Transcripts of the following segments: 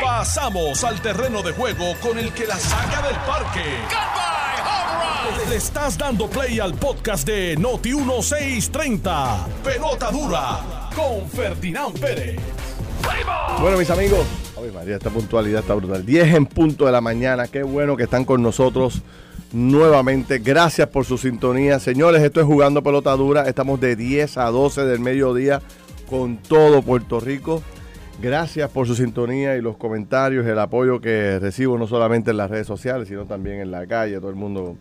Pasamos al terreno de juego con el que la saca del parque. Le estás dando play al podcast de Noti 1630. Pelota dura con Ferdinand Pérez. Bueno, mis amigos, Ay, María, esta puntualidad está brutal. 10 en punto de la mañana. Qué bueno que están con nosotros nuevamente. Gracias por su sintonía. Señores, esto es Jugando Pelota Dura. Estamos de 10 a 12 del mediodía con todo Puerto Rico. Gracias por su sintonía y los comentarios, el apoyo que recibo no solamente en las redes sociales, sino también en la calle, todo el mundo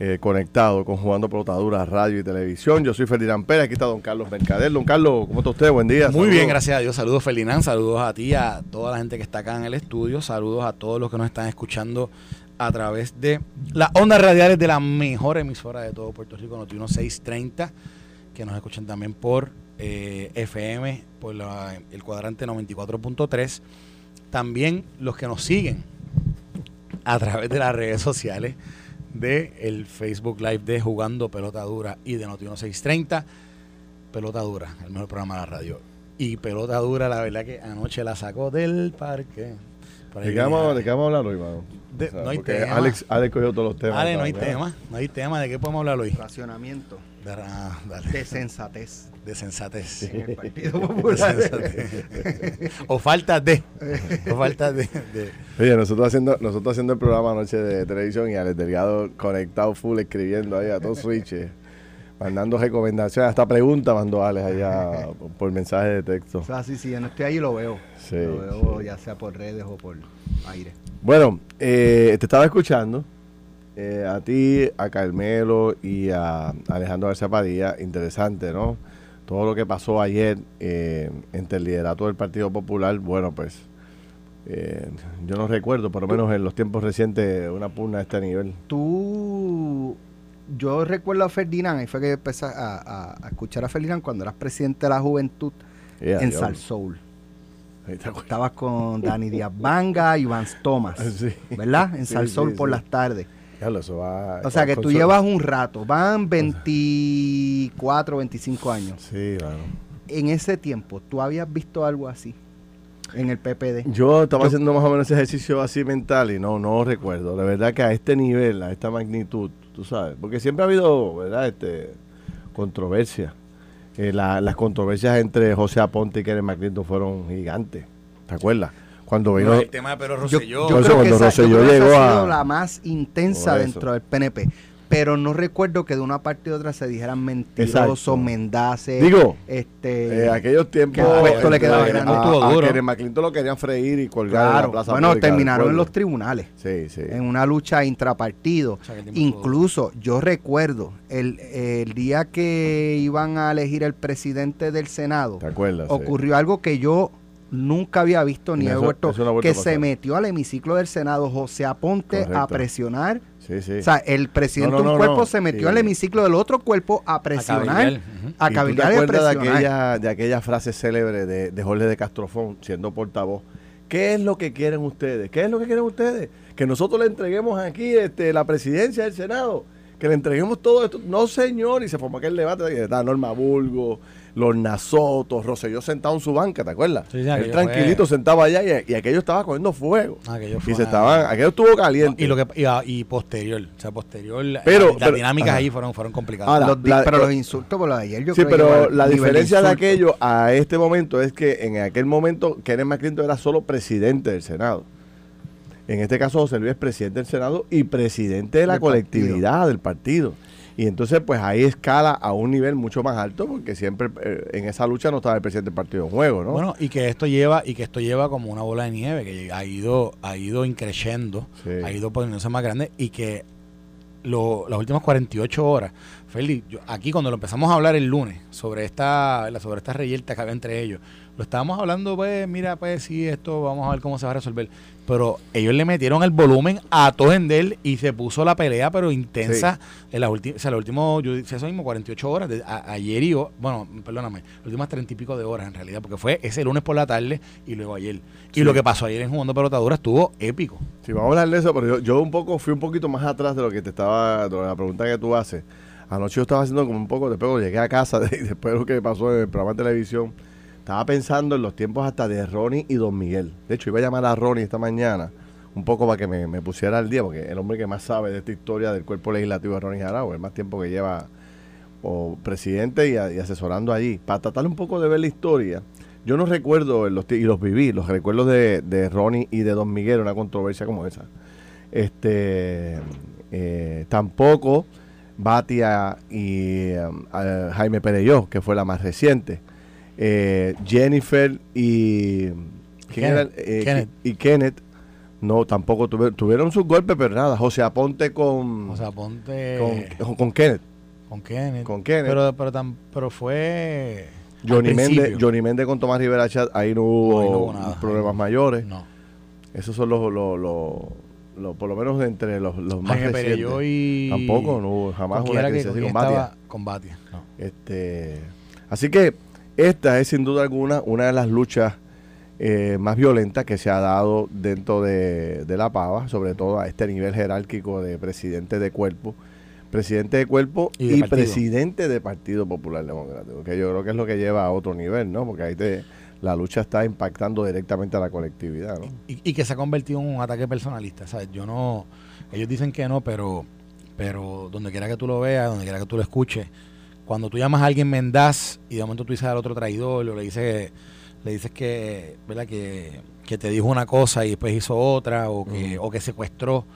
eh, conectado con Jugando Pelota Dura, radio y televisión. Yo soy Ferdinand Pérez, aquí está don Carlos Mercader. Don Carlos, ¿cómo está usted? Buen día. Muy bien, gracias a Dios. Saludos Ferdinand, saludos a ti, a toda la gente que está acá en el estudio, saludos a todos los que nos están escuchando a través de las ondas radiales de la mejor emisora de todo Puerto Rico, Noti 1630, que nos escuchan también por eh, FM, por la- el cuadrante 94.3. También los que nos siguen a través de las redes sociales de el Facebook Live de Jugando Pelota Dura y de Noti 1630. Pelota Dura, el mejor programa de la radio. Y Pelota Dura, la verdad que anoche la sacó del parque. ¿De qué vamos, de qué vamos a hablar hoy, mano? De- no hay tema. Alex, Alex cogió todos los temas. Dale, no hay tema, no hay tema. ¿De qué podemos hablar hoy? racionamiento De, ah, dale. de sensatez De sensatez. en el Partido De Popular. sensatez. o falta de. O falta de. de- Oye, nosotros haciendo, nosotros haciendo el programa anoche de televisión y Alex Delgado conectado full escribiendo ahí a todos switches, mandando recomendaciones, hasta preguntas mandó Alex allá por, por mensaje de texto. O sea, sí, sí, yo no estoy ahí lo veo. Sí, lo veo ya sea por redes o por aire. Bueno, eh, te estaba escuchando eh, a ti, a Carmelo y a Alejandro García Padilla. Interesante, ¿no? Todo lo que pasó ayer eh, entre el liderato del Partido Popular, bueno, pues eh, yo no recuerdo, por lo menos en los tiempos recientes, una pugna de este nivel. Tú, yo recuerdo a Ferdinand, y fue que empecé a, a- a escuchar a Ferdinand cuando eras presidente de la juventud Yeah, en yo- Sal Soul. Ahí te acuerdas. Estabas con Dani Díaz Banga y Vance Thomas, Sí. ¿verdad? En Sí, Sal sí, por las tardes. Diablo, eso va- O sea que tú llevas un rato, van 24, 25 años. Sí, claro. En ese tiempo, ¿tú habías visto algo así en el PPD? Yo estaba Yo- haciendo más o menos ese ejercicio así mental y no, no recuerdo. La verdad que a este nivel, a esta magnitud, tú sabes, porque siempre ha habido, ¿verdad? Este, controversia. Eh, la- las controversias entre José Aponte y Kenneth McClinton fueron gigantes. ¿Te acuerdas? Cuando vino... No, el tema de Pedro Yo, Rosselló. yo Por eso creo que cuando esa, yo creo esa llegó ha a- sido la más intensa dentro del PNP. Pero no recuerdo que de una parte y otra se dijeran mentirosos, Exacto. mendaces. Digo, este, Eh, aquellos tiempos... que a puesto le quedaba grande. a- a McClinton lo querían freír y colgar en claro, la plaza bueno, terminaron en los tribunales. Sí, sí. En una lucha intrapartido. O sea, Incluso yo recuerdo el, el día que iban a elegir el presidente del Senado, ¿Te acuerdas? Sí. ocurrió algo que yo nunca había visto ni Eso- he vuelto, no que se metió al hemiciclo del Senado José Aponte a presionar. Sí, sí. O sea, el presidente No, no, de un cuerpo no. se metió al hemiciclo del otro cuerpo a presionar, cabildear, a ¿Y tú te cabildear y a acuerdas de aquella, de aquella frase célebre de, de Jorge de Castrofón, siendo portavoz? ¿Qué es lo que quieren ustedes? ¿Qué es lo que quieren ustedes? Que nosotros le entreguemos aquí este, la presidencia del Senado. Que le entreguemos todo esto. No, señor. Y se formó aquel debate de Norma Bulgo, los Nasotos, Rosselló sentado en su banca, ¿te acuerdas? Sí, sí, Él tranquilito fue- sentado allá y, y aquello estaba cogiendo fuego. Aquello y se una- estaban, aquello estuvo caliente. Y, lo que, y, a- y posterior, o sea, posterior, la- Pero- las pero- dinámicas ajá. ahí fueron, fueron complicadas. Ahora, Los di- la- pero los insultos por lo de ayer yo Sí, creo que llegó pero la diferencia de insulto. aquello a este momento es que en aquel momento Kenneth McClinton era solo presidente del Senado. En este caso José Luis es presidente del Senado y presidente de la Del colectividad del partido. Y entonces pues ahí escala a un nivel mucho más alto porque siempre eh, en esa lucha no estaba el presidente del partido en juego, ¿no? Bueno, y que esto lleva, y que esto lleva como una bola de nieve, que ha ido, ha ido increciendo, Sí. ha ido poniéndose más grande, y que lo- las últimas 48 horas, Feli, yo- aquí cuando lo empezamos a hablar el lunes sobre esta, sobre esta reyerta que había entre ellos, lo estábamos hablando, pues, mira, pues sí, esto vamos a ver cómo se va a resolver. Pero ellos le metieron el volumen a todo él y se puso la pelea, pero intensa, en las últimas, o sea, los últimos, yo decía eso mismo, 48 horas, de- a- ayer y, ho- bueno, perdóname, las últimas 30 y pico de horas en realidad, porque fue ese lunes por la tarde y luego ayer. Y lo que pasó ayer en Jugando Pelotadura estuvo épico. Sí, vamos a hablar de eso, pero yo, yo un poco fui un poquito más atrás de lo que te estaba, de la pregunta que tú haces. Anoche yo estaba haciendo como un poco, después llegué a casa, de- después de lo que pasó en el programa de televisión, Estaba pensando en los tiempos hasta de Ronnie y Don Miguel. De hecho, iba a llamar a Ronnie esta mañana un poco para que me, pusiera al día, porque el hombre que más sabe de esta historia del cuerpo legislativo es Ronnie Jarabo, el más tiempo que lleva presidente y, asesorando allí, para tratar un poco de ver la historia. Yo no recuerdo, los, y los viví, los recuerdos de, de Ronnie y de Don Miguel, una controversia como esa. Este, eh, tampoco Batia y um, Jaime Pereyó, que fue la más reciente. Eh, Jennifer y Kenneth, eh, y Kenneth. no tampoco tuvieron, tuvieron sus golpes pero nada. José Aponte con José Aponte. con, con Kenneth. Con Kenneth. Con Kenneth. Pero pero, tan, pero fue Johnny Méndez Johnny Méndez con Tomás Rivera Chat ahí no hubo, problemas mayores. No. Esos son los, los, los, por lo menos entre los, los más recientes. y tampoco no hubo jamás una crisis con, con Batia no. este así que esta es sin duda alguna una de las luchas eh, más violentas que se ha dado dentro de, la PAVA, sobre todo a este nivel jerárquico de presidente de cuerpo, presidente de cuerpo y, presidente de Partido Popular Democrático, que yo creo que es lo que lleva a otro nivel, ¿no? Porque ahí te, la lucha está impactando directamente a la colectividad, ¿no? Y, que se ha convertido en un ataque personalista, ¿sabes? Yo no, ellos dicen que no, pero, pero donde quiera que tú lo veas, donde quiera que tú lo escuches, cuando tú llamas a alguien mendaz y de momento tú dices al otro traidor o le dices le dices que verdad que, te dijo una cosa y después hizo otra o que, o que secuestró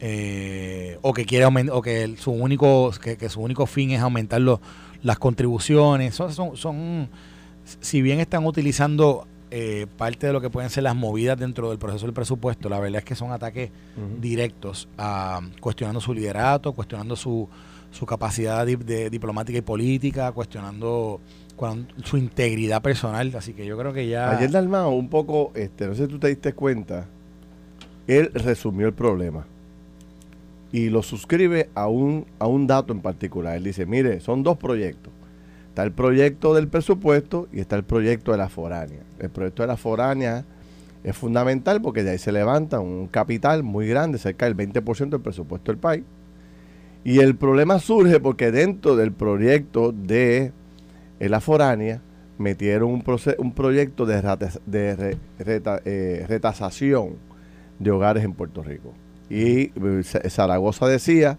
eh, o que quiere o que su único que, su único fin es aumentar las contribuciones. Son, son, son, si bien están utilizando eh, parte de lo que pueden ser las movidas dentro del proceso del presupuesto la verdad es que son ataques directos a cuestionando su liderato cuestionando su su capacidad de, diplomática y política, cuestionando su integridad personal. Así que yo creo que ya. Ayer Dalmao, un poco, este, no sé si tú te diste cuenta, él resumió el problema y lo suscribe a un, a un dato en particular. Él dice: Mire, son dos proyectos. Está el proyecto del presupuesto y está el proyecto de la foránea. El proyecto de la foránea es fundamental porque de ahí se levanta un capital muy grande, cerca del 20% del presupuesto del país y el problema surge porque dentro del proyecto de la foránea metieron un, un proyecto de, de eh, retasación de hogares en Puerto Rico. Y eh, Zaragoza decía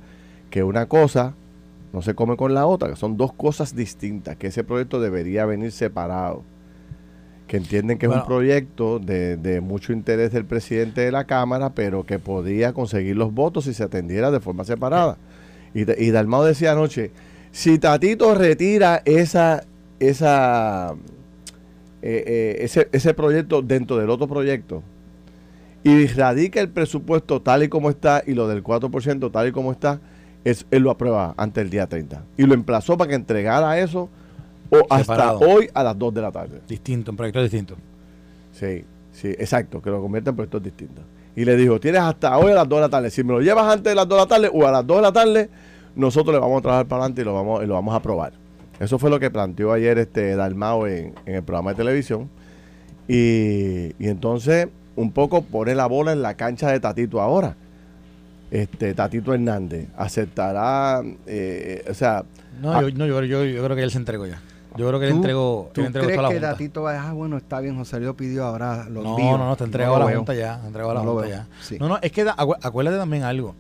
que una cosa no se come con la otra, que son dos cosas distintas, que ese proyecto debería venir separado. Que entienden que es un proyecto de, de, mucho interés del presidente de la Cámara, pero que podía conseguir los votos si se atendiera de forma separada. Y, y Dalmao decía anoche, si Tatito retira esa, esa, eh, eh, ese, ese proyecto dentro del otro proyecto y radica el presupuesto tal y como está y lo del 4% tal y como está, es, él lo aprueba antes del día 30. Y lo emplazó para que entregara eso o hasta hoy a las 2 de la tarde. Distinto, un proyecto distinto. Sí, sí, exacto, que lo convierta en proyectos distintos y le dijo, tienes hasta hoy a las 2 de la tarde. Si me lo llevas antes de las 2 de la tarde o a las 2 de la tarde, nosotros le vamos a trabajar para adelante y lo vamos, y lo vamos a aprobar. Eso fue lo que planteó ayer este Dalmao en, el programa de televisión. Y, entonces, un poco pone la bola en la cancha de Tatito ahora. Este Tatito Hernández aceptará, eh, o sea... No, yo, no yo, yo, yo creo que él se entregó ya. Yo creo que le entregó, ¿tú le entregó crees que Datito va a ah, bueno, está bien, José lo pidió ahora los No, no, no, te entregó a la Junta ya, entregó a la Junta ya. No, no, es que acuérdate también algo.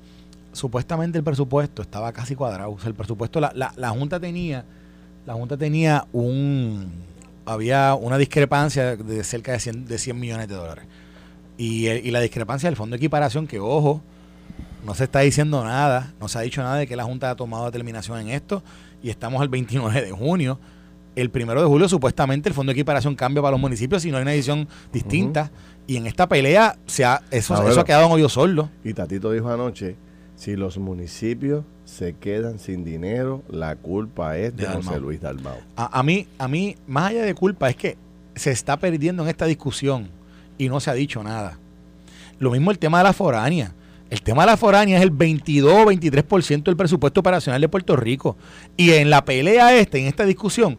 Supuestamente el presupuesto estaba casi cuadrado. O sea, el presupuesto, la, la, la Junta tenía, la Junta tenía un, había una discrepancia de cerca de 100, de 100 millones de dólares. Y, y la discrepancia del fondo de equiparación, que ojo, no se está diciendo nada, no se ha dicho nada de que la Junta ha tomado determinación en esto y estamos al 29 de junio el primero de julio supuestamente el fondo de equiparación cambia para los municipios si no hay una edición distinta. Y en esta pelea se ha, eso, eso ha quedado en hoyo solo. Y Tatito dijo anoche, si los municipios se quedan sin dinero, la culpa es de, José Luis Dalmau. A, mí, a mí, más allá de culpa, es que se está perdiendo en esta discusión y no se ha dicho nada. Lo mismo el tema de la foránea. El tema de la foránea es el 22-23% del presupuesto operacional de Puerto Rico. Y en la pelea esta, en esta discusión,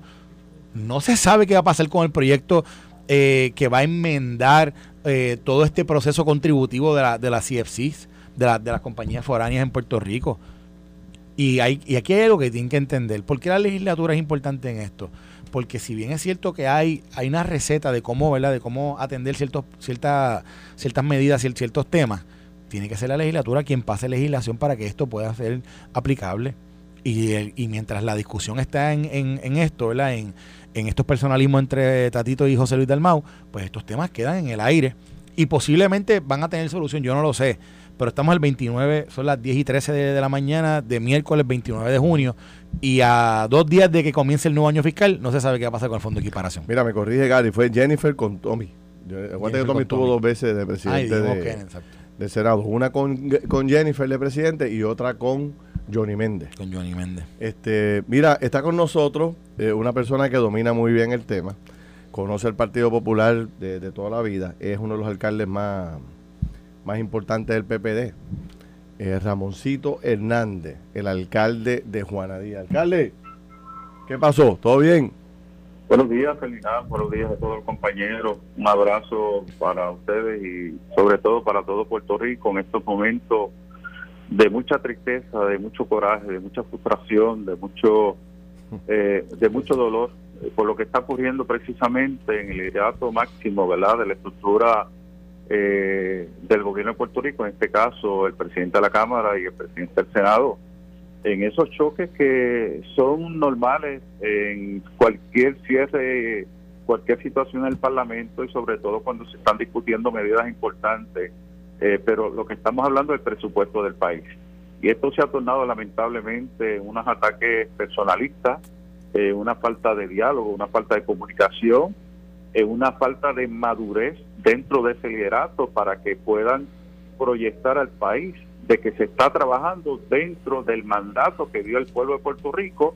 no se sabe qué va a pasar con el proyecto eh, que va a enmendar eh, todo este proceso contributivo de, la, de las CFCs, de, de las compañías foráneas en Puerto Rico. Y, hay, y aquí hay algo que tienen que entender. ¿Por qué la legislatura es importante en esto? porque si bien es cierto que hay, hay una receta de cómo, ¿verdad? De cómo atender ciertos, ciertas, ciertas medidas, ciertos temas, tiene que ser la legislatura quien pase legislación para que esto pueda ser aplicable. Y, y mientras la discusión está en, en, esto, ¿verdad? En, en estos personalismos entre Tatito y José Luis Dalmau, pues estos temas quedan en el aire y posiblemente van a tener solución, yo no lo sé, pero estamos el 29, son las 10 y 13 de, la mañana de miércoles 29 de junio y a dos días de que comience el nuevo año fiscal no se sabe qué va a pasar con el fondo de equiparación. Mira, me corrige Gary, fue Jennifer con Tommy. Acuérdate que Tommy estuvo dos veces de presidente de, Senado, una con, con Jennifer de presidente y otra con Johnny Méndez. Con Johnny Méndez. Este, mira, está con nosotros eh, una persona que domina muy bien el tema, conoce el Partido Popular de, toda la vida, es uno de los alcaldes más, más importantes del PPD. Es Ramoncito Hernández, el alcalde de Juanadía. Alcalde, ¿qué pasó? ¿Todo bien? Buenos días, Felicidades, buenos días a todos los compañeros. Un abrazo para ustedes y sobre todo para todo Puerto Rico en estos momentos de mucha tristeza, de mucho coraje, de mucha frustración, de mucho, eh, de mucho dolor eh, por lo que está ocurriendo precisamente en el liderato máximo, ¿verdad?, de la estructura eh, del gobierno de Puerto Rico, en este caso el presidente de la Cámara y el presidente del Senado, en esos choques que son normales en cualquier cierre, cualquier situación en el Parlamento y sobre todo cuando se están discutiendo medidas importantes eh, pero lo que estamos hablando es el presupuesto del país. Y esto se ha tornado lamentablemente unos ataques personalistas, eh, una falta de diálogo, una falta de comunicación, eh, una falta de madurez dentro de ese liderato para que puedan proyectar al país de que se está trabajando dentro del mandato que dio el pueblo de Puerto Rico,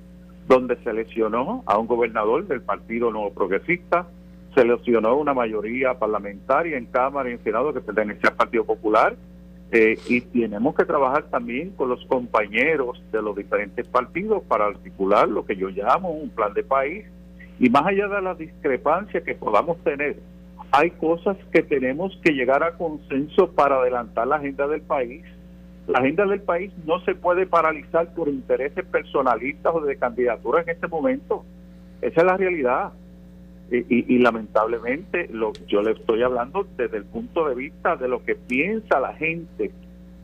donde seleccionó a un gobernador del Partido Nuevo Progresista, seleccionó una mayoría parlamentaria en Cámara y en Senado que pertenecía al Partido Popular eh, y tenemos que trabajar también con los compañeros de los diferentes partidos para articular lo que yo llamo un plan de país y más allá de las discrepancias que podamos tener, hay cosas que tenemos que llegar a consenso para adelantar la agenda del país. La agenda del país no se puede paralizar por intereses personalistas o de candidatura en este momento. Esa es la realidad. Y, lamentablemente lo, yo le estoy hablando desde el punto de vista de lo que piensa la gente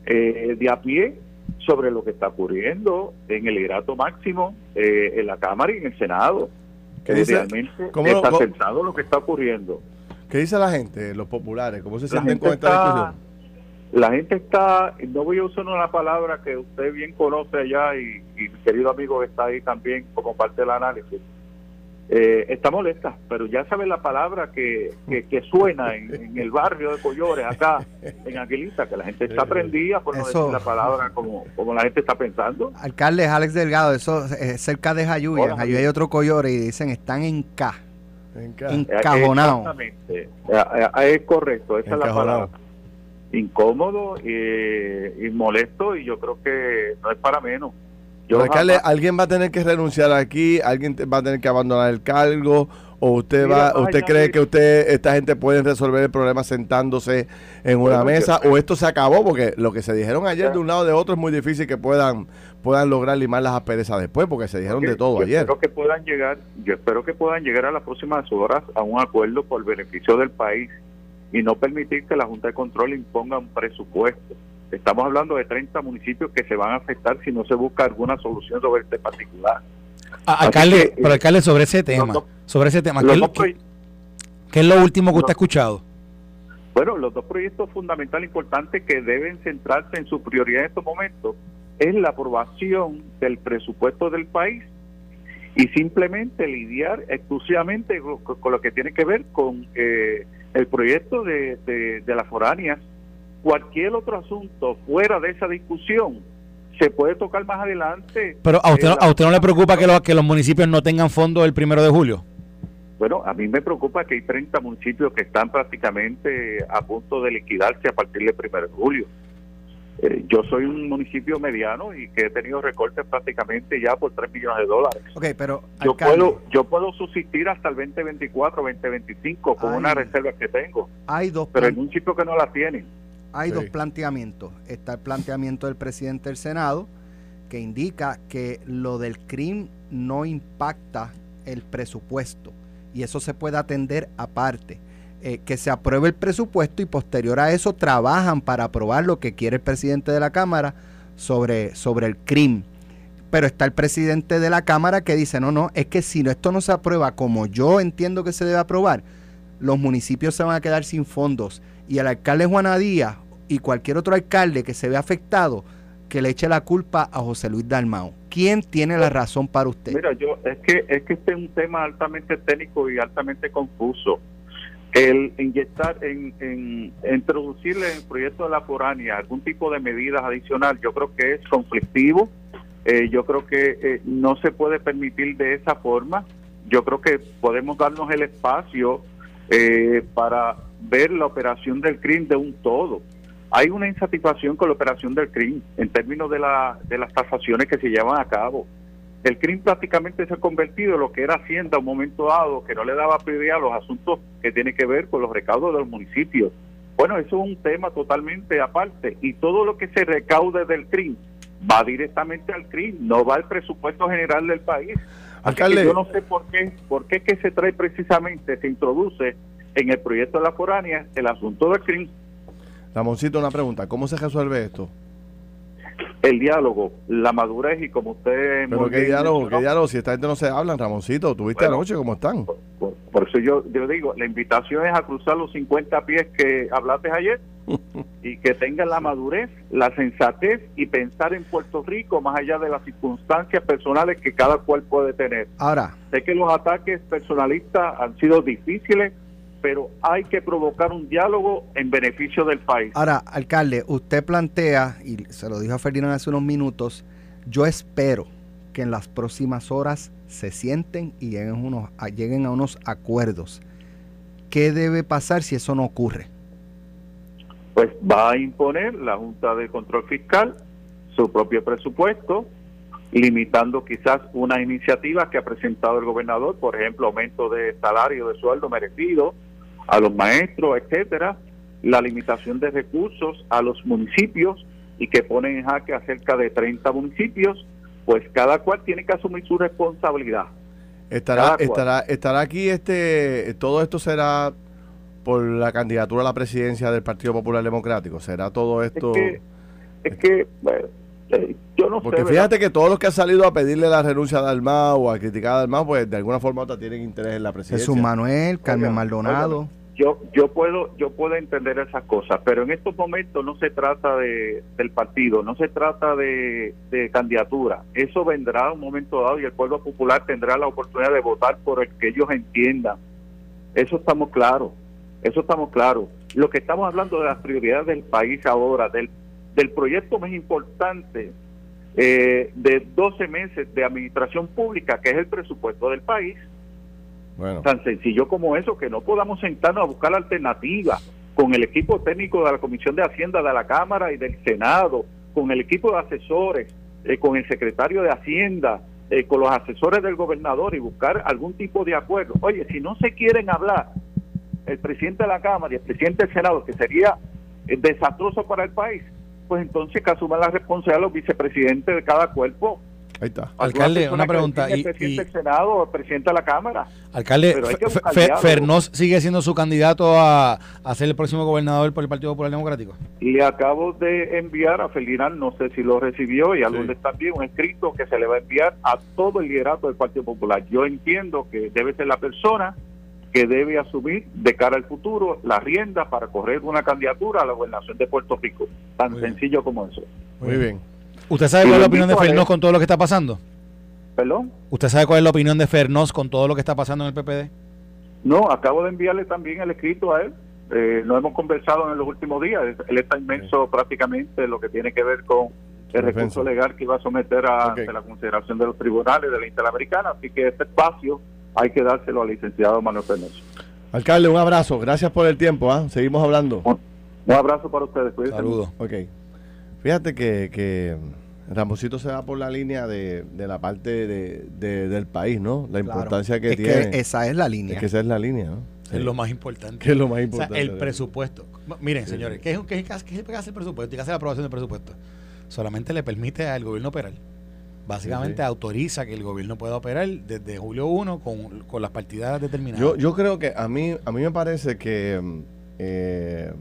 eh, de a pie sobre lo que está ocurriendo en el hidrato máximo, eh, en la Cámara y en el Senado. Que realmente está sentado lo que está ocurriendo. ¿Qué dice la gente, los populares? ¿Cómo se sienten con esta discusión? La gente está, no voy a usar una palabra que usted bien conoce allá y, y mi querido amigo que está ahí también como parte del análisis, eh, está molesta, pero ya sabe la palabra que, que, suena en, el barrio de Collores, acá en Aguilita, que la gente está prendida por no decir la palabra como, como la gente está pensando. Alcalde Alex Delgado, eso es cerca de Jayuya. En Jayuya hay otro Collores y dicen están en K. En Encajonados. Exactamente. Eh, eh, es correcto, esa es la palabra. Incómodo y molesto, y yo creo que no es para menos alguien va a tener que renunciar aquí, alguien va a tener que abandonar el cargo, o usted va, usted cree que usted, esta gente puede resolver el problema sentándose en una mesa, o esto se acabó, porque lo que se dijeron ayer de un lado de otro es muy difícil que puedan, puedan lograr limar las asperezas después, porque se dijeron de todo ayer. Espero que puedan llegar, yo espero que puedan llegar a las próximas horas a un acuerdo por beneficio del país y no permitir que la Junta de Control imponga un presupuesto Estamos hablando de 30 municipios que se van a afectar si no se busca alguna solución sobre este particular. Ah, alcalde, pero alcalde, sobre ese tema, sobre ese tema, ¿qué es, lo, último que usted ha escuchado? Bueno, los dos proyectos fundamentales importantes que deben centrarse en su prioridad en estos momentos es la aprobación del presupuesto del país y simplemente lidiar exclusivamente con, lo que tiene que ver con eh, el proyecto de, de las foráneas Cualquier otro asunto fuera de esa discusión se puede tocar más adelante. Pero a usted, a usted no le preocupa que, los, que los municipios no tengan fondo el primero de julio. Bueno, a mí me preocupa que hay 30 municipios que están prácticamente a punto de liquidarse a partir del primero de julio. Eh, yo soy un municipio mediano y que he tenido recortes prácticamente ya por 3 millones de dólares. Okay, pero yo puedo yo puedo subsistir hasta el 2024, 2025 con una reserva que tengo. Hay dos pero hay municipios que no la tienen hay dos planteamientos. Está el planteamiento del presidente del Senado, que indica que lo del crimen no impacta el presupuesto y eso se puede atender aparte. Eh, que se apruebe el presupuesto y posterior a eso trabajan para aprobar lo que quiere el presidente de la Cámara sobre, sobre el crimen. Pero está el presidente de la Cámara que dice, no, no, es que si esto no se aprueba como yo entiendo que se debe aprobar, los municipios se van a quedar sin fondos. Y el alcalde Juana Díaz y cualquier otro alcalde que se vea afectado, que le eche la culpa a José Luis Dalmao. ¿Quién tiene la razón para usted? Mira, yo es que es que este es un tema altamente técnico y altamente confuso el inyectar, en, introducirle en el proyecto de la foránea algún tipo de medidas adicional, yo creo que es conflictivo, eh, yo creo que eh, no se puede permitir de esa forma, yo creo que podemos darnos el espacio eh, para ver la operación del crimen de un todo. Hay una insatisfacción con la operación del crimen en términos de, la, de las tasaciones que se llevan a cabo el crimen prácticamente se ha convertido en lo que era Hacienda a un momento dado, que no le daba prioridad a los asuntos que tienen que ver con los recaudos de los municipios. Bueno, eso es un tema totalmente aparte y todo lo que se recaude del crimen va directamente al crimen, no va al presupuesto general del país. Alcalde. yo no sé por qué, por qué que se trae precisamente, se introduce en el proyecto de la foránea el asunto del crimen. Ramoncito, una pregunta, ¿cómo se resuelve esto? el diálogo, la madurez y como usted... Pero qué diálogo, qué diálogo, si esta gente no se habla, Ramoncito, ¿tuviste anoche cómo están? Por, eso yo, yo digo, la invitación es a cruzar los 50 pies que hablaste ayer y que tengan la madurez, la sensatez y pensar en Puerto Rico más allá de las circunstancias personales que cada cual puede tener. Ahora, sé que los ataques personalistas han sido difíciles, pero hay que provocar un diálogo en beneficio del país. Ahora, alcalde, usted plantea, y se lo dijo a Ferdinand hace unos minutos, yo espero que en las próximas horas se sienten y lleguen, unos, lleguen a unos acuerdos. ¿Qué debe pasar si eso no ocurre? Pues va a imponer la Junta de Control Fiscal su propio presupuesto, limitando quizás una iniciativa que ha presentado el gobernador, por ejemplo, aumento de salario, de sueldo merecido, a los maestros, etcétera, la limitación de recursos a los municipios y que ponen en jaque a cerca de 30 municipios, pues cada cual tiene que asumir su responsabilidad. Estará, estará, estará aquí este, todo esto será por la candidatura a la presidencia del Partido Popular Democrático. ¿Será todo esto? Es que, eh, yo no Porque fíjate que todos los que han salido a pedirle la renuncia de Almao o a criticar a Almao, pues de alguna forma u otra tienen interés en la presidencia. Jesús Manuel, Carmen Maldonado. yo yo puedo yo puedo entender esas cosas, pero en estos momentos no se trata de, del partido, no se trata de, de candidatura. Eso vendrá un momento dado y el pueblo popular tendrá la oportunidad de votar por el que ellos entiendan. Eso estamos claros, eso estamos claros. Lo que estamos hablando de las prioridades del país ahora, del del proyecto más importante eh, de 12 meses de administración pública, que es el presupuesto del país. Tan sencillo como eso, que no podamos sentarnos a buscar alternativas con el equipo técnico de la Comisión de Hacienda de la Cámara y del Senado, con el equipo de asesores, eh, con el secretario de Hacienda, eh, con los asesores del gobernador y buscar algún tipo de acuerdo. Oye, si no se quieren hablar, el presidente de la Cámara y el presidente del Senado, que sería desastroso para el país, pues entonces que asuman la responsabilidad los vicepresidentes de cada cuerpo. Ahí está. Alcalde, una pregunta. El presidente del Senado o el presidente de la Cámara. Alcalde, Fernós sigue siendo su candidato a, ser el próximo gobernador por el Partido Popular Democrático. Y acabo de enviar a Ferdinand, no sé si lo recibió, y a sí. también, un escrito que se le va a enviar a todo el liderato del Partido Popular. Yo entiendo que debe ser la persona que debe asumir de cara al futuro la rienda para correr una candidatura a la gobernación de Puerto Rico. Tan sencillo como eso. Muy bien. ¿Usted sabe cuál es la opinión de Fernós con todo lo que está pasando? ¿Perdón? ¿Usted sabe cuál es la opinión de Fernós con todo lo que está pasando en el PPD? No, acabo de enviarle también el escrito a él. Eh, no hemos conversado en los últimos días. Él está inmenso prácticamente lo que tiene que ver con el recurso legal que iba a someter a la consideración de los tribunales de la Interamericana. Así que este espacio hay que dárselo al licenciado Manuel Fernández. Alcalde, un abrazo. Gracias por el tiempo. ¿ah? Seguimos hablando. Un, abrazo para ustedes. Saludos. Ok. Fíjate que, que Ramosito se va por la línea de, la parte de, del país, ¿no? La importancia que tiene. Que esa es la línea. Es que esa es la línea, ¿no? Es lo más importante. ¿Qué es lo más importante? el presupuesto. Miren, señores, ¿qué es, qué, qué, qué hace el presupuesto? ¿Y qué hace la aprobación del presupuesto? Solamente le permite al gobierno operar básicamente autoriza que el gobierno pueda operar desde julio 1 con, con las partidas determinadas. Yo, yo creo que a mí, a mí me parece que mm, eh,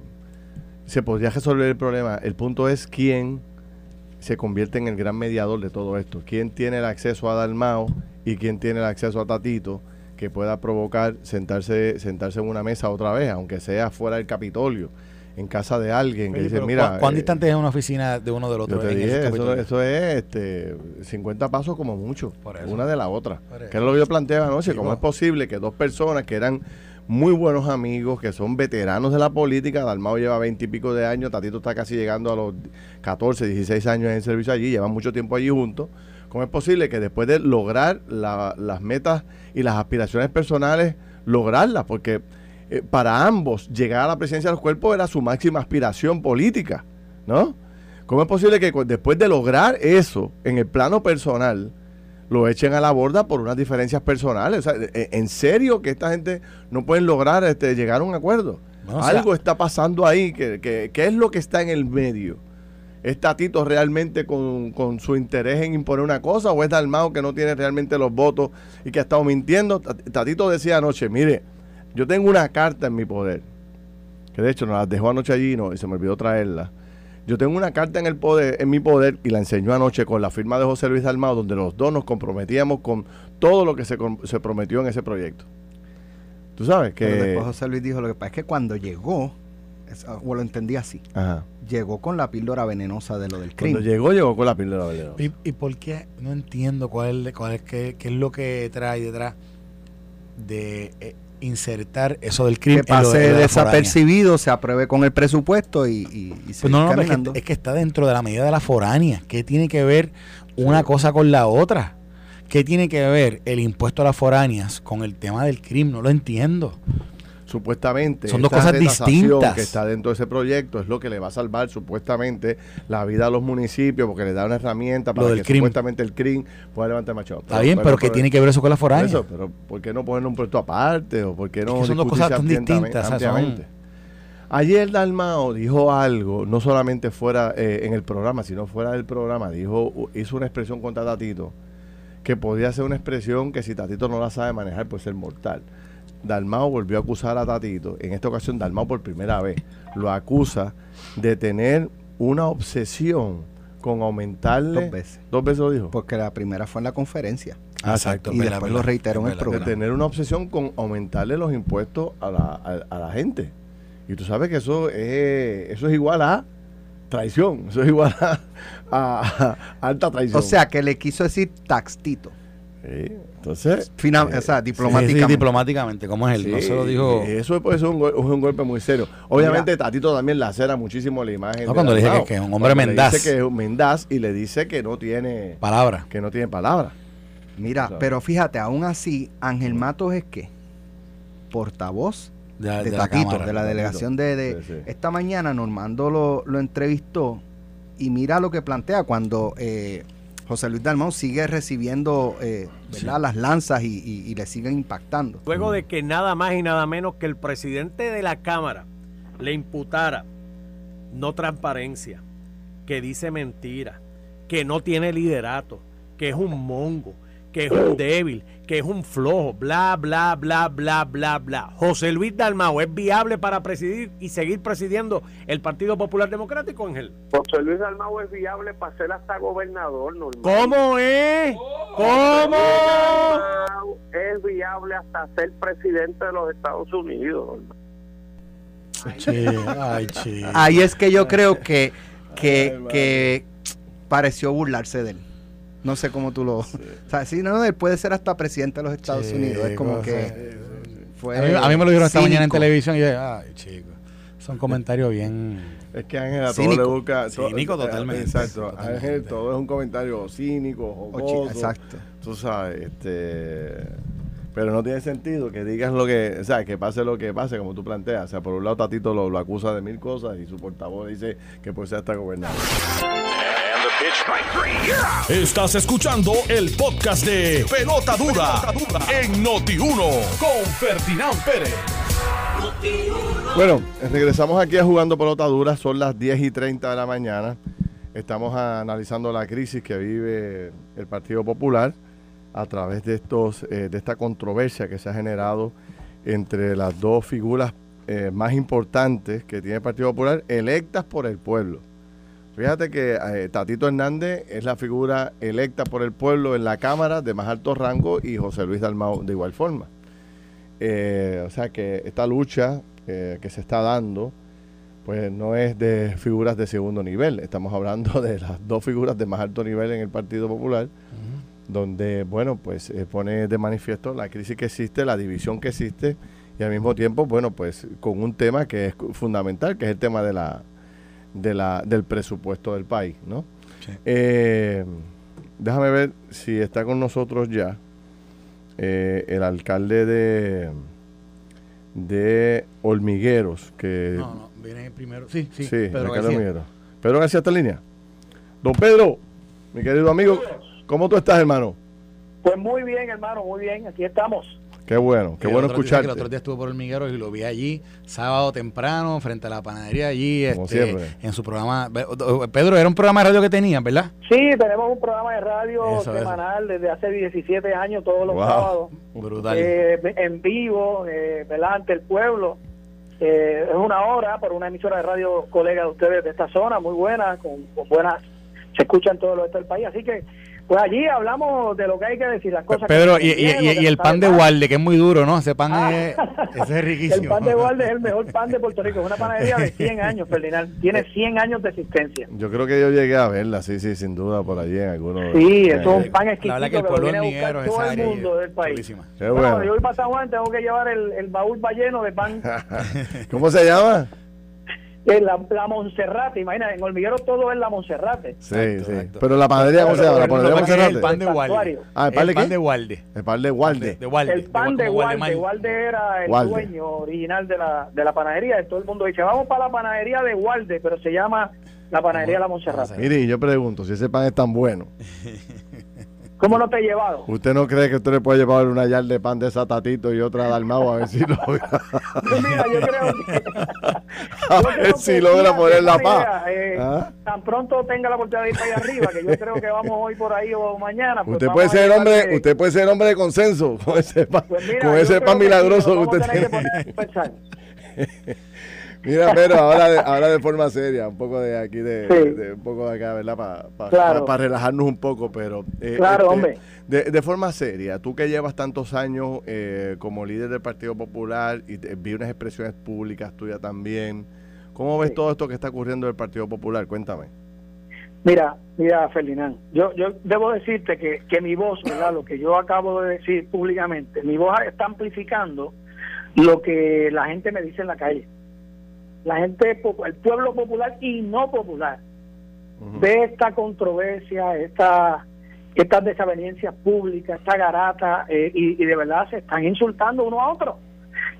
se podría resolver el problema. El punto es quién se convierte en el gran mediador de todo esto. ¿Quién tiene el acceso a Dalmao y quién tiene el acceso a Tatito que pueda provocar sentarse, sentarse en una mesa otra vez, aunque sea fuera del Capitolio, en casa de alguien que Oye, dice, mira... ¿cuán, eh, distante es una oficina de uno del otro? yo te dije, eso, es este, 50 pasos como mucho, una de la otra. Que es lo que yo planteaba anoche, cómo es posible que dos personas que eran muy buenos amigos, que son veteranos de la política, Dalmao lleva 20 y pico de años, Tatito está casi llegando a los 14, 16 años en servicio allí, llevan mucho tiempo allí juntos. ¿Cómo es posible que después de lograr la- las metas y las aspiraciones personales, lograrlas? Porque eh, para ambos llegar a la presidencia de los cuerpos era su máxima aspiración política, ¿no? ¿Cómo es posible que después de lograr eso en el plano personal, lo echen a la borda por unas diferencias personales? O sea, e- ¿En serio que esta gente no pueden lograr este, llegar a un acuerdo? Bueno, o sea- Algo está pasando ahí. que, que- ¿Qué es lo que está en el medio? ¿Es Tatito realmente con, con su interés en imponer una cosa o es Dalmao que no tiene realmente los votos y que ha estado mintiendo? Tat- Tatito decía anoche, mire, yo tengo una carta en mi poder, que de hecho nos la dejó anoche allí no, y se me olvidó traerla. Yo tengo una carta en el poder, en mi poder, y la enseñó anoche con la firma de José Luis Dalmao, donde los dos nos comprometíamos con todo lo que se, se prometió en ese proyecto. Tú sabes que. Pero después José Luis dijo, lo que pasa es que cuando llegó, es- o lo entendí así, Ajá. llegó con la píldora venenosa de lo del Cuando crimen. llegó, llegó con la píldora venenosa. ¿Y, y por qué? No entiendo cuál es, cuál es, qué, qué es lo que trae detrás de eh, insertar eso del crimen. que pase de desapercibido, se apruebe con el presupuesto y, y, y Pues seguir no, no, es que, es que está dentro de la medida de la foránea. ¿Qué tiene que ver una cosa con la otra? ¿Qué tiene que ver el impuesto a las foráneas con el tema del crimen? No lo entiendo. Supuestamente. Son dos cosas distintas. que está dentro de ese proyecto es lo que le va a salvar supuestamente la vida a los municipios porque le da una herramienta para que supuestamente el CRIM pueda levantar macho. Está bien, pero, ¿qué tiene que ver eso con la foránea? eso, pero ¿por qué no ponerle un puesto aparte? ¿O por qué no Es que son dos cosas tan distintas, o sea, son-? Ayer Dalmao dijo algo, no solamente fuera eh, en el programa, sino fuera del programa, dijo, hizo una expresión contra Tatito, que podía ser una expresión que si Tatito no la sabe manejar puede ser mortal. Dalmao volvió a acusar a Tatito, en esta ocasión Dalmao por primera vez, lo acusa de tener una obsesión con aumentarle... Dos veces. Dos veces lo dijo. Porque la primera fue en la conferencia. Exacto. y verdad, después verdad. lo reiteró en el Verdad, de programa. tener una obsesión con aumentarle los impuestos a la, a, a la gente. Y tú sabes que eso es, eso es igual a traición, eso es igual a, a- a alta traición. O sea, que le quiso decir taxtito. Sí, entonces... Fina- eh, o sea, Sí, sí, diplomáticamente. diplomáticamente, ¿cómo es él? no se lo dijo. Eso puede ser un, gol- un golpe muy serio. Obviamente, Tatito también lacera muchísimo la imagen. No, de cuando le dije que- que es un hombre Cuando le mendaz. Dice que es un mendaz y le dice que no tiene, Palabra. que no tiene palabra. Mira, pero fíjate, aún así, Ángel Matos es que portavoz De, de, de la Tatito, de la delegación de, esta mañana Normando lo, lo entrevistó y mira lo que plantea cuando eh, José Luis Dalmau sigue recibiendo eh, ¿verdad? las lanzas y, y- y le siguen impactando. Luego de que nada más y nada menos que el presidente de la Cámara le imputara no transparencia, que dice mentira, que no tiene liderato, que es un mongo, que es un débil, que es un flojo, bla, bla, bla, bla, bla, bla. José Luis Dalmau es viable para presidir y seguir presidiendo el Partido Popular Democrático, Ángel. José Luis Dalmau es viable para ser hasta gobernador normal. ¿Cómo es? ¿Cómo? Dalmau es viable hasta ser presidente de los Estados Unidos. Che, ay, che. Ahí es que yo creo que, que, que pareció burlarse de él. No sé cómo tú lo... O sea, sí, no, él puede ser hasta presidente de los Estados Chico, Unidos. Es como sí, que fue A mí, a mí me lo dijeron esta mañana en televisión y yo, ay, chico. Son comentarios bien. Es que Ángel a todo Cínico. le busca. Cínico totalmente. Exacto. Totalmente. Ángel, todo es un comentario cínico, O chi- jocoso. Exacto. Tú sabes, este. Pero no tiene sentido que digas lo que. O sea, que pase lo que pase, como tú planteas. O sea, por un lado, Tatito lo, lo acusa de mil cosas y su portavoz dice que puede ser hasta gobernador. Estás escuchando el podcast de Pelota Dura, en Noti1 con Ferdinand Pérez. Bueno, regresamos aquí a Jugando Pelota Dura. Son las 10 y 30 de la mañana. Estamos analizando la crisis que vive el Partido Popular a través de estos eh, de esta controversia que se ha generado entre las dos figuras eh, más importantes que tiene el Partido Popular electas por el pueblo. Fíjate que eh, Tatito Hernández es la figura electa por el pueblo en la Cámara de más alto rango y José Luis Dalmau de igual forma. o sea que esta lucha que se está dando pues no es de figuras de segundo nivel. Estamos hablando de las dos figuras de más alto nivel en el Partido Popular, donde, bueno, pues eh, pone de manifiesto la crisis que existe, la división que existe y al mismo tiempo, bueno, pues con un tema que es fundamental, que es el tema de la, de la del presupuesto del país, ¿no? Eh, déjame ver si está con nosotros ya eh, el alcalde de de Hormigueros que no, no Viene primero. Sí, sí. Sí, Pedro García. Pedro García está en línea. Don Pedro, mi querido amigo, ¿cómo tú estás, hermano? Pues muy bien, hermano, muy bien. Aquí estamos. Qué bueno, qué bueno escucharte. El otro día estuve por el Miguero y lo vi allí, sábado temprano, frente a la panadería allí, este, en su programa. Pedro, era un programa de radio que tenían, ¿verdad? Sí, tenemos un programa de radio semanal desde hace 17 años, todos los sábados. Brutal. Eh, en vivo, eh, ¿verdad? Ante el pueblo. Eh, es una hora por una emisora de radio colega de ustedes de esta zona, muy buena, con, buenas, se escucha en todo lo del país, así que pues allí hablamos de lo que hay que decir, las cosas. Pedro, y, y, el pan de Walde, que es muy duro, ¿no? Ese pan ah. es, ese es riquísimo. El pan de Walde es el mejor pan de Puerto Rico. Es una panadería de 100 años, Ferdinand. Tiene 100 años de existencia. Yo creo que yo llegué a verla, sí, sí, sin duda, por allí en algunos. Sí, eso es un pan exquisito la que, el pueblo que viene a buscar todo el mundo del país. bueno. yo voy para San Juan, tengo que llevar el, el baúl lleno de pan. ¿Cómo se llama? La, la Monserrate, imagina, en Hormiguero todo es la Monserrate. Sí, sí. Pero la panadería, ¿cómo se llama? La panadería Monserrate. El pan de Walde. Ah, ¿el pan de, el pan de Walde. El pan de Walde. De Walde. El pan de Walde. Walde era el dueño original de la, de la panadería. Todo el mundo dice, vamos para la panadería de Walde, pero se llama la panadería La Monserrate. Mire, yo pregunto, si ese pan es tan bueno. ¿Cómo no te he llevado? ¿Usted no cree que usted le puede llevar una yal de pan de satatito y otra de almao a ver si lo Mira, yo creo que... a ver si logra poner la paz. Eh, ¿Ah? Tan pronto tenga la oportunidad de ir ahí arriba, que yo creo que vamos hoy por ahí o mañana. Pues usted puede ser hombre, usted puede ser hombre de consenso con ese pan, pues con ese pan milagroso que, usted tiene. Mira, pero ahora de, ahora de forma seria, un poco de aquí, de, un poco de acá, ¿verdad? Para relajarnos un poco, pero... Eh, claro, este, hombre. De, forma seria, tú que llevas tantos años eh, como líder del Partido Popular y vi unas expresiones públicas tuyas también, ¿cómo ves todo esto que está ocurriendo en el Partido Popular? Cuéntame. Mira, mira, Ferdinand, yo, yo debo decirte que, que mi voz, ¿verdad? Lo que yo acabo de decir públicamente, mi voz está amplificando lo que la gente me dice en la calle la gente, el pueblo popular y no popular, ve esta controversia, esta, estas desavenencias públicas, esta garata, eh, y, de verdad se están insultando uno a otro.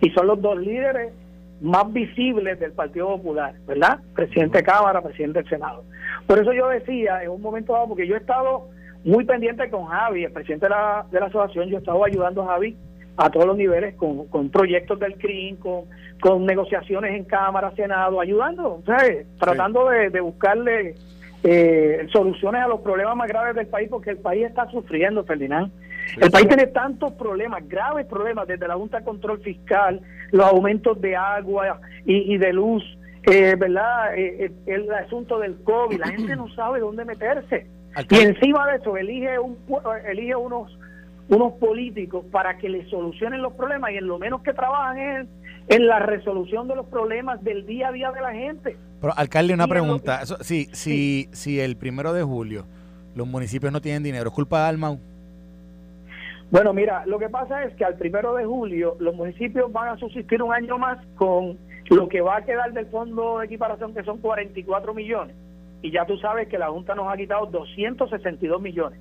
Y son los dos líderes más visibles del Partido Popular, ¿verdad? Presidente de Cámara, presidente del Senado. Por eso yo decía en un momento dado, porque yo he estado muy pendiente con Javi, el presidente de la, de la asociación, yo he estado ayudando a Javi a todos los niveles con, con proyectos del CRIM, con, con negociaciones en Cámara, Senado, ayudando, ¿sabes? tratando de, buscarle eh, soluciones a los problemas más graves del país, porque el país está sufriendo, Ferdinand. el país tiene tantos problemas, graves problemas, desde la Junta de Control Fiscal, los aumentos de agua y, de luz, eh, ¿verdad? Eh, el, asunto del COVID, la gente no sabe dónde meterse. Y encima de eso, elige, un, elige unos unos políticos para que le solucionen los problemas y en lo menos que trabajan es en la resolución de los problemas del día a día de la gente. Pero, alcalde, una pregunta. sí, sí. Si, el primero de julio los municipios no tienen dinero, ¿es culpa de Alma? Bueno, mira, lo que pasa es que al primero de julio los municipios van a subsistir un año más con lo que va a quedar del fondo de equiparación, que son 44 millones. Y ya tú sabes que la Junta nos ha quitado 262 millones.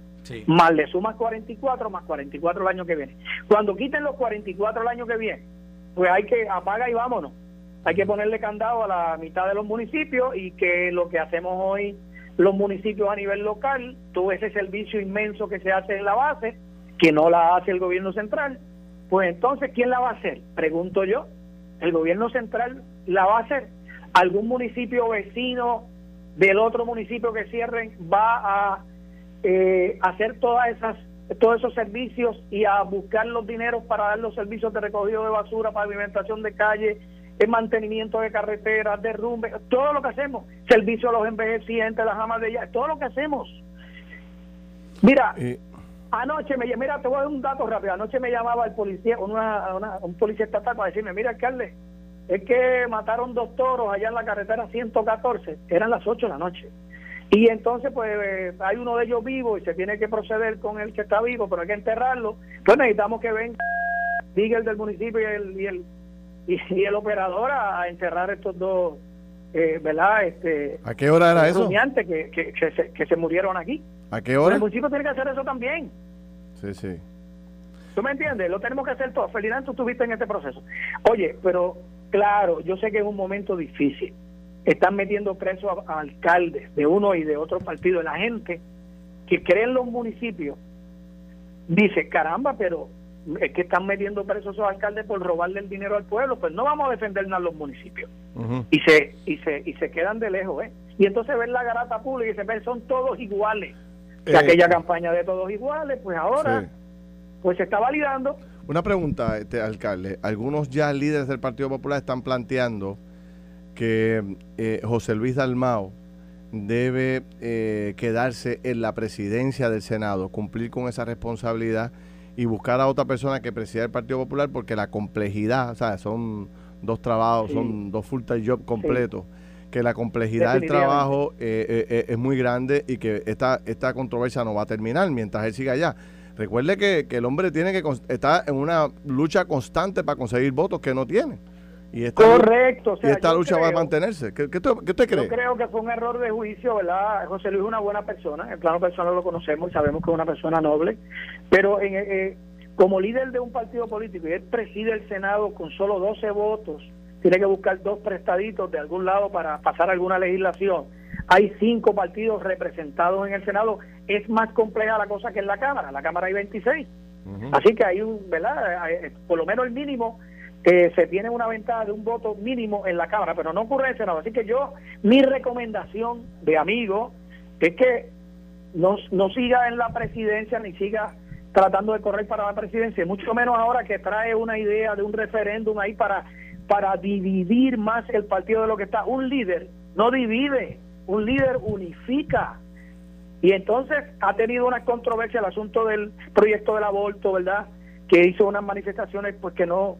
Más le sumas 44, más 44 el año que viene. Cuando quiten los 44 el año que viene, pues hay que apaga y vámonos. Hay que ponerle candado a la mitad de los municipios y que lo que hacemos hoy los municipios a nivel local, todo ese servicio inmenso que se hace en la base, que no la hace el gobierno central, pues entonces, ¿quién la va a hacer? Pregunto yo. ¿El gobierno central la va a hacer? ¿Algún municipio vecino del otro municipio que cierren va a eh, hacer todas esas todos esos servicios y a buscar los dineros para dar los servicios de recogido de basura, pavimentación de calle, el mantenimiento de carreteras, derrumbe, todo lo que hacemos, servicio a los envejecientes, las amas de ella, todo lo que hacemos. Mira, anoche me mira, te voy a dar un dato rápido, anoche me llamaba el policía, una, un policía estatal para decirme, mira alcalde, es que mataron dos toros allá en la carretera 114, eran las 8 de la noche. Y entonces, pues, eh, hay uno de ellos vivo y se tiene que proceder con el que está vivo, pero hay que enterrarlo. Entonces necesitamos que venga el del municipio y el, y el, y, el operador a, enterrar estos dos, eh, ¿verdad? Este, ¿A qué hora era eso? Que, que, que, se, que se murieron aquí. ¿A qué hora? el municipio tiene que hacer eso también. Sí, sí. ¿Tú me entiendes? Lo tenemos que hacer todo. Ferdinand, tú estuviste en este proceso. Oye, pero Claro, yo sé que es un momento difícil. Están metiendo presos a, alcaldes de uno y de otro partido. La gente que cree en los municipios dice, caramba, pero es que están metiendo presos a esos alcaldes por robarle el dinero al pueblo, pues no vamos a defendernos a los municipios. Y se y se y se quedan de lejos, ¿eh? Y entonces ven la garata pública y se ven, son todos iguales. Eh, aquella campaña de todos iguales, pues ahora pues se está validando una pregunta, este alcalde. Algunos ya líderes del Partido Popular están planteando que eh, José Luis Dalmao debe eh, quedarse en la presidencia del Senado, cumplir con esa responsabilidad y buscar a otra persona que presida el Partido Popular porque la complejidad, o sea, son dos trabajos, son dos full-time job completos, que la complejidad del trabajo eh, es muy grande y que esta, esta controversia no va a terminar mientras él siga allá. Recuerde que, el hombre tiene que estar en una lucha constante para conseguir votos que no tiene. Y esta, Correcto. y esta lucha va a mantenerse. ¿Qué, qué, usted cree? Yo creo que fue un error de juicio, ¿verdad? José Luis es una buena persona. En plano personal lo conocemos y sabemos que es una persona noble. Pero en, eh, como líder de un partido político y él preside el Senado con solo 12 votos, tiene que buscar dos prestaditos de algún lado para pasar alguna legislación. Hay cinco partidos representados en el Senado es más compleja la cosa que en la Cámara. En la Cámara hay 26. Así que hay un, ¿verdad? Eh, por lo menos el mínimo, eh, se tiene una ventaja de un voto mínimo en la Cámara, pero no ocurre en el. Así que yo, mi recomendación de amigo es que no, no siga en la presidencia ni siga tratando de correr para la presidencia, mucho menos ahora que trae una idea de un referéndum ahí para, para dividir más el partido de lo que está. Un líder no divide, un líder unifica. Y entonces ha tenido una controversia el asunto del proyecto del aborto, ¿verdad? Que hizo unas manifestaciones pues que no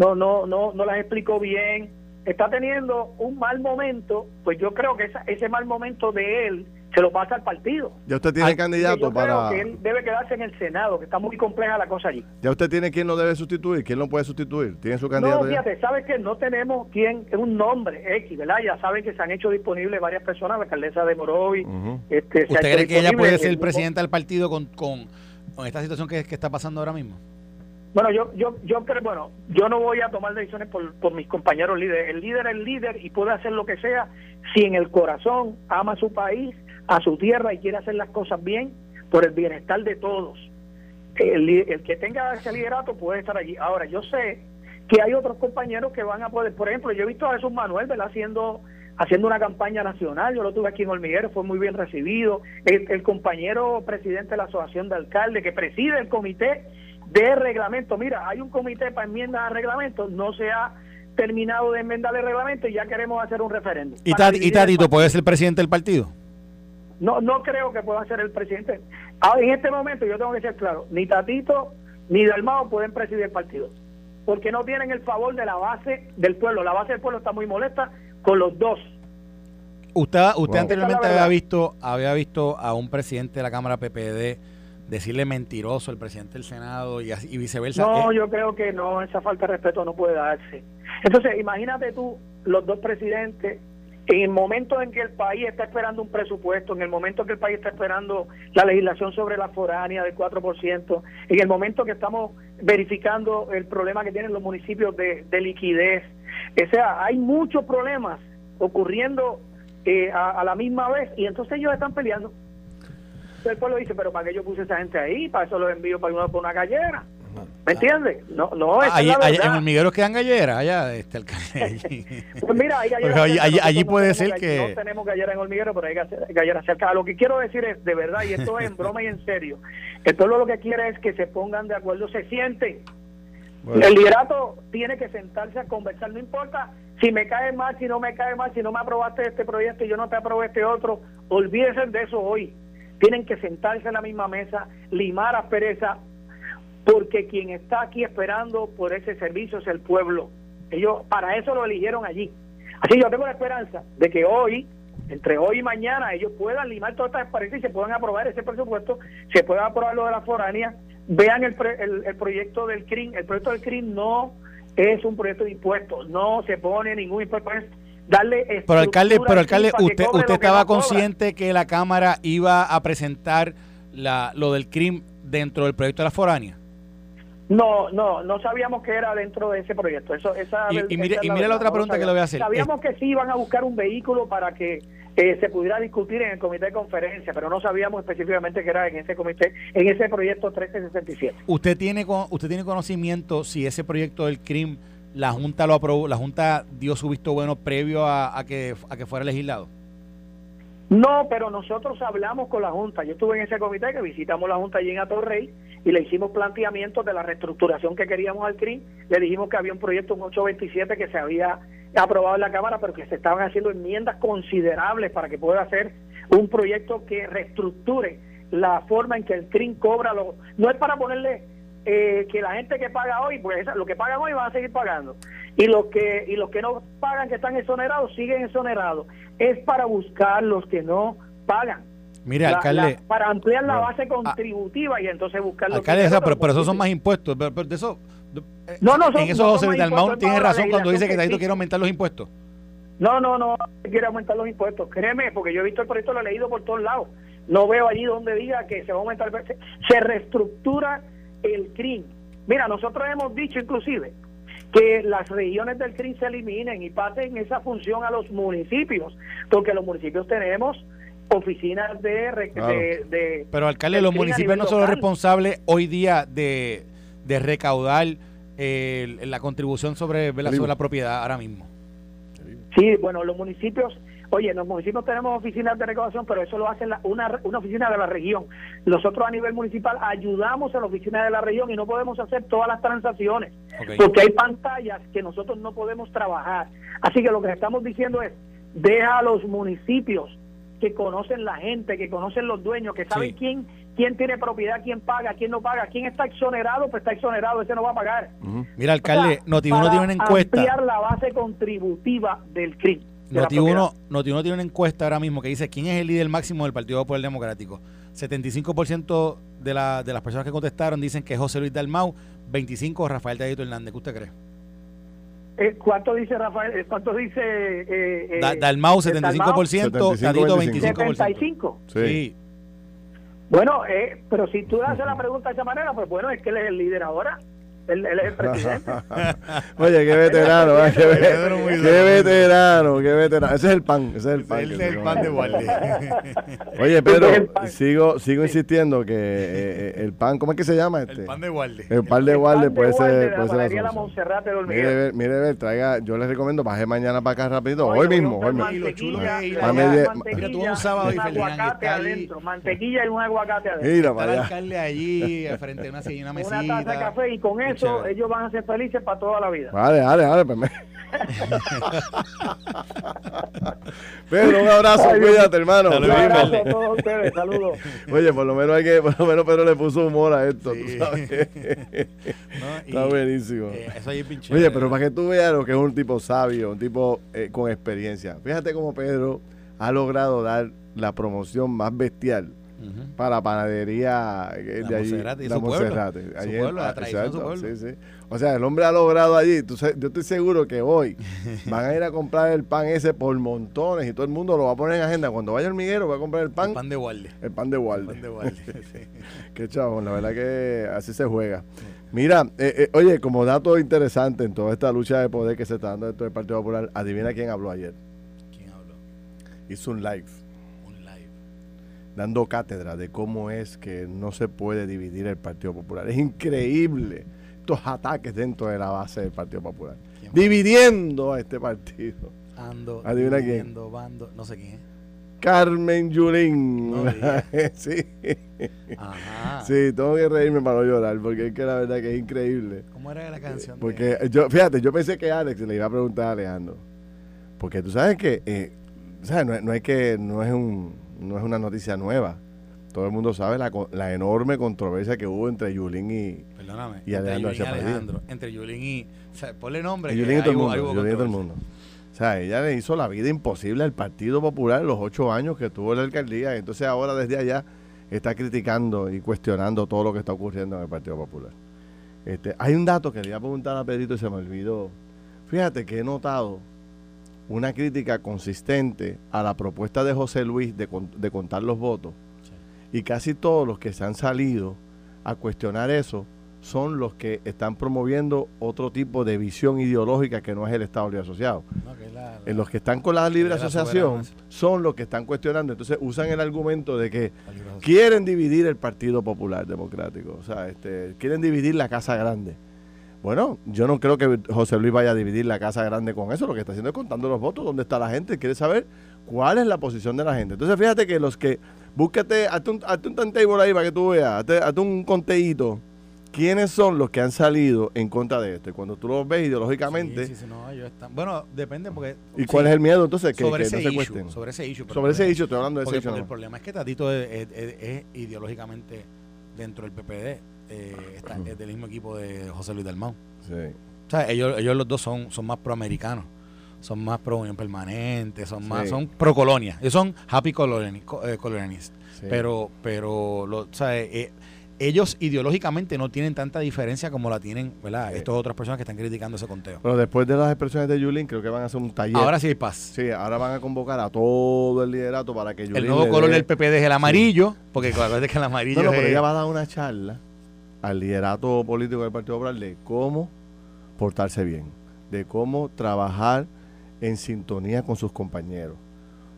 no no no no las explicó bien. Está teniendo un mal momento, pues yo creo que ese mal momento de él se lo pasa al partido. Ya usted tiene candidato para. Creo que él debe quedarse en el Senado, que está muy compleja la cosa allí. Ya usted tiene quién lo debe sustituir, quién lo puede sustituir. ¿Tiene su candidato? No, fíjate, sabes que no tenemos quién, es un nombre X, ¿verdad? Ya saben que se han hecho disponibles varias personas, la alcaldesa de Morovi. este, ¿Usted cree que ella puede ser presidenta del partido con, con, esta situación que, que está pasando ahora mismo? Bueno, yo, yo, yo, bueno, yo no voy a tomar decisiones por, mis compañeros líderes. El líder es el líder y puede hacer lo que sea si en el corazón ama su país a su tierra y quiere hacer las cosas bien por el bienestar de todos. El, que tenga ese liderato puede estar allí. Ahora, yo sé que hay otros compañeros que van a poder, por ejemplo, yo he visto a Jesús Manuel, ¿verdad? Haciendo, haciendo una campaña nacional, yo lo tuve aquí en Hormiguero, fue muy bien recibido. El, compañero presidente de la Asociación de Alcaldes, que preside el comité de reglamento, mira, hay un comité para enmiendas a reglamento, no se ha terminado de enmendar el reglamento y ya queremos hacer un referéndum. ¿Y, Tadito puede ser presidente del partido? No, no creo que pueda ser el presidente. Ahora, en este momento yo tengo que ser claro, ni Tatito ni Dalmao pueden presidir el partido, porque no tienen el favor de la base del pueblo. La base del pueblo está muy molesta con los dos. Usted, usted anteriormente había visto, había visto a un presidente de la Cámara PPD decirle mentiroso al presidente del Senado y, y viceversa. No, yo creo que no, esa falta de respeto no puede darse. Entonces, imagínate tú, los dos presidentes en el momento en que el país está esperando un presupuesto, en el momento en que el país está esperando la legislación sobre la foránea del 4%, en el momento que estamos verificando el problema que tienen los municipios de, liquidez, o sea, hay muchos problemas ocurriendo eh, a, la misma vez y entonces ellos están peleando. El pueblo dice, pero ¿para qué yo puse esa gente ahí? Para eso los envío para una, por una gallera. ¿Me entiendes? No, no, Ah, allí, es la allí- verdad. en hormigueros quedan galleras, allá, este alcalde. Pues mira, hay galleras allí- allí- allí no puede tenemos ser que- No tenemos galleras en hormiguero, pero hay galle- galleras cerca. Lo que quiero decir es, de verdad, y esto es en broma y en serio, el pueblo lo que quiere es que se pongan de acuerdo, se sienten. Bueno. El liderato tiene que sentarse a conversar, no importa si me cae mal, si no me cae mal, si no me aprobaste este proyecto y yo no te aprobé este otro, olvídense de eso hoy. Tienen que sentarse en la misma mesa, limar aspereza, porque quien está aquí esperando por ese servicio es el pueblo. Ellos para eso lo eligieron allí. Así yo tengo la esperanza de que hoy, entre hoy y mañana, ellos puedan limar todas estas asperezas y se puedan aprobar ese presupuesto, se pueda aprobar lo de la foránea, vean el, pre- el, el proyecto del CRIM. El proyecto del CRIM no es un proyecto de impuestos, no se pone ningún impuesto, es darle Pero alcalde, pero alcalde, usted, usted estaba consciente que la Cámara iba a presentar la, lo del CRIM dentro del proyecto de la foránea. No, no, no sabíamos que era dentro de ese proyecto. Eso, esa, Y- mire- y la mire la verdad, otra no pregunta que le voy a hacer. Sabíamos que sí iban a buscar un vehículo para que eh, se pudiera discutir en el comité de conferencia, pero no sabíamos específicamente que era en ese comité, en ese proyecto 1367. ¿Usted tiene usted tiene conocimiento si ese proyecto del CRIM la Junta lo aprobó, la Junta dio su visto bueno previo a, que a que fuera legislado? No, pero nosotros hablamos con la Junta. Yo estuve en ese comité que visitamos la Junta allí en Atorrey y le hicimos planteamientos de la reestructuración que queríamos al CRIM. Le dijimos que había un proyecto, un 827, que se había aprobado en la Cámara, pero que se estaban haciendo enmiendas considerables para que pueda hacer un proyecto que reestructure la forma en que el CRIM cobra. Lo, no es para ponerle eh, que la gente que paga hoy, pues lo que pagan hoy van a seguir pagando. Y los que y los que no pagan, que están exonerados, siguen exonerados. Es para buscar los que no pagan. Mire, La- alcalde, la- para ampliar la base contributiva y entonces buscar los alcalde, que o sea, no, pero, pero esos son más impuestos. Pero, pero de eso, eh, No, no, son- en eso no José Dalmau tiene razón cuando dice que Taito quiere aumentar los impuestos. No, no, no, quiere aumentar los impuestos. Créeme, porque yo he visto el proyecto, lo he leído por todos lados. No veo allí donde diga que se va a aumentar. se reestructura el CRIM. Mira, nosotros hemos dicho inclusive que las regiones del CRIM se eliminen y pasen esa función a los municipios, porque los municipios tenemos oficinas de... re- Claro. de, de- Pero alcalde, los municipios no son los responsables hoy día de, de recaudar eh, la contribución sobre, sobre la propiedad ahora mismo. Sí, bueno, los municipios, oye, en los municipios tenemos oficinas de recaudación, pero eso lo hace la- una, una oficina de la región. Nosotros a nivel municipal ayudamos a la oficina de la región y no podemos hacer todas las transacciones, porque hay pantallas que nosotros no podemos trabajar. Así que lo que estamos diciendo es, deja a los municipios que conocen la gente, que conocen los dueños, que saben Sí. quién quién tiene propiedad, quién paga, quién no paga, quién está exonerado, pues está exonerado, ese no va a pagar. Mira, alcalde, O sea, Noti1 para tiene una encuesta. Ampliar la base contributiva del CRIM. De la Noti1, propiedad. Noti1 tiene una encuesta ahora mismo que dice quién es el líder máximo del Partido Popular Democrático. 75% de, la, de las personas que contestaron dicen que es José Luis Dalmau, 25 Rafael Tadito Hernández. ¿Qué usted cree? Eh, ¿Cuánto dice Rafael? Eh, ¿Cuánto dice eh, eh, Da- Dalmau eh, 75%, 75, Tadito 25%. 25%. 75? Sí. Sí. Bueno, eh, pero si tú le haces la pregunta de esa manera, pues bueno, es que él es el líder ahora. Él, él es el presidente. Oye, qué veterano, ¿eh? qué, Pedro muy ve- duro. qué veterano, qué veterano. Ese es el pan, ese es el pan. Ese es el pan de Walde. Oye, Pedro, el sigo, sigo insistiendo que eh, eh, el pan, ¿cómo es que se llama este? El pan de Walde. El pan de El de puede ser, de puede la ser la. Monserrate de Hormiguero. Mire, ver, mire, ver, traiga, yo les recomiendo, baje mañana para acá rapidito, Oye, hoy a mismo, hoy mismo. mantequilla, Y y lo chulo a que- Mira, tú mantequilla un sábado y aguacate adentro. Mantequilla y un aguacate adentro. Mira para el allá. alcalde allí, al frente de una una mesita. Una taza de café y con Qué eso chévere. ellos van a ser felices para toda la vida. Vale, vale, vale. Pues me... Pedro, un abrazo, Ay, cuídate, hermano. Saludos, Un abrazo a todos ustedes, saludos. Oye, por lo menos hay que, por lo menos Pedro le puso humor a esto, Sí. tú sabes. ¿no? Y, Está buenísimo. eh, eso ahí es bien Oye, pero para que tú veas lo que es un tipo sabio, un tipo eh, con experiencia. Fíjate cómo Pedro ha logrado dar la promoción más bestial Ujú. para la panadería eh, La de allí. Monserrate y la su pueblo. Monserrate. Su Allí pueblo, la ah, su pueblo. Sí, sí. O sea, el hombre ha logrado allí. tú yo estoy seguro que hoy van a ir a comprar el pan ese por montones y todo el mundo lo va a poner en agenda. Cuando vaya al miguero va a comprar el pan, El pan de Walde. el pan de Walde. Pan de Walde, sí. Qué chabón, la verdad que así se juega. Mira, eh, eh, oye, como dato interesante en toda esta lucha de poder que se está dando dentro del Partido Popular, adivina quién habló ayer. ¿Quién habló? Hizo un live. Dando cátedra de cómo es que no se puede dividir el Partido Popular. Es increíble estos ataques dentro de la base del Partido Popular. Dividiendo a este partido. Ando, Adivina quién. dividiendo, bando, no sé quién es. Carmen Yulín. No sí. Ajá. sí, tengo que reírme para no llorar, porque es que la verdad que es increíble. ¿Cómo era la canción? de- Porque yo, fíjate, yo pensé que Alex le iba a preguntar a Alejandro. Porque tú sabes que, eh, ¿sabes? No, es- no es que no es un, no es una noticia nueva. Todo el mundo sabe la, la enorme controversia que hubo entre Yulín y, Perdóname. Y entre Alejandro Yulín y García Padilla. Alejandro. Entre Yulín y. O sea, ponle nombre. Yulín y todo el mundo. hubo Yulín y todo el mundo. O sea, ella le hizo la vida imposible al Partido Popular los ocho años que tuvo en la alcaldía. Entonces ahora desde allá está criticando y cuestionando todo lo que está ocurriendo en el Partido Popular. Este, hay un dato que le iba a preguntar a Pedrito y se me olvidó. Fíjate que he notado una crítica consistente a la propuesta de José Luis de, de contar los votos. Y casi todos los que se han salido a cuestionar eso son los que están promoviendo otro tipo de visión ideológica que no es el Estado Libre Asociado. No, que es la- la- En los que están con la libre la asociación son los que están cuestionando. Entonces usan el argumento de que quieren dividir el Partido Popular Democrático. O sea, este, quieren dividir la Casa Grande. Bueno, yo no creo que José Luis vaya a dividir la Casa Grande con eso. Lo que está haciendo es contando los votos, dónde está la gente. Quiere saber cuál es la posición de la gente. Entonces, fíjate que los que. Búscate, hazte un, hazte un timetable ahí para que tú veas. Hazte, hazte un conteíto. ¿Quiénes son los que han salido en contra de esto? Y cuando tú los ves ideológicamente. Sí, sí, sí, no, ellos están- Bueno, depende porque. ¿Y cuál es el miedo entonces? Que, sobre que ese no se issue, cuesten. Sobre ese issue. pero Sobre ese issue, estoy hablando de ese Porque, issue. porque el problema es que Tatito es, es- es- es ideológicamente dentro del PPD. Eh, está, es del mismo equipo de José Luis Dalmau. Sí. O sea, ellos, ellos los dos son, son más proamericanos. Son más pro unión permanente, son más, Sí. son pro colonia. Ellos son happy eh, colonialists. Sí. Pero, pero lo, o sea, eh, ellos ideológicamente no tienen tanta diferencia como la tienen, ¿verdad? Sí. Estas otras personas que están criticando ese conteo. Pero después de las expresiones de Yulín, creo que van a hacer un taller. Ahora sí hay paz. Sí, ahora van a convocar a todo el liderato para que Yulín El nuevo le color dé- del PPD es el amarillo, porque acuérdate que el amarillo No, no, pero es- ella va a dar una charla al liderato político del Partido Popular de cómo portarse bien, de cómo trabajar en sintonía con sus compañeros.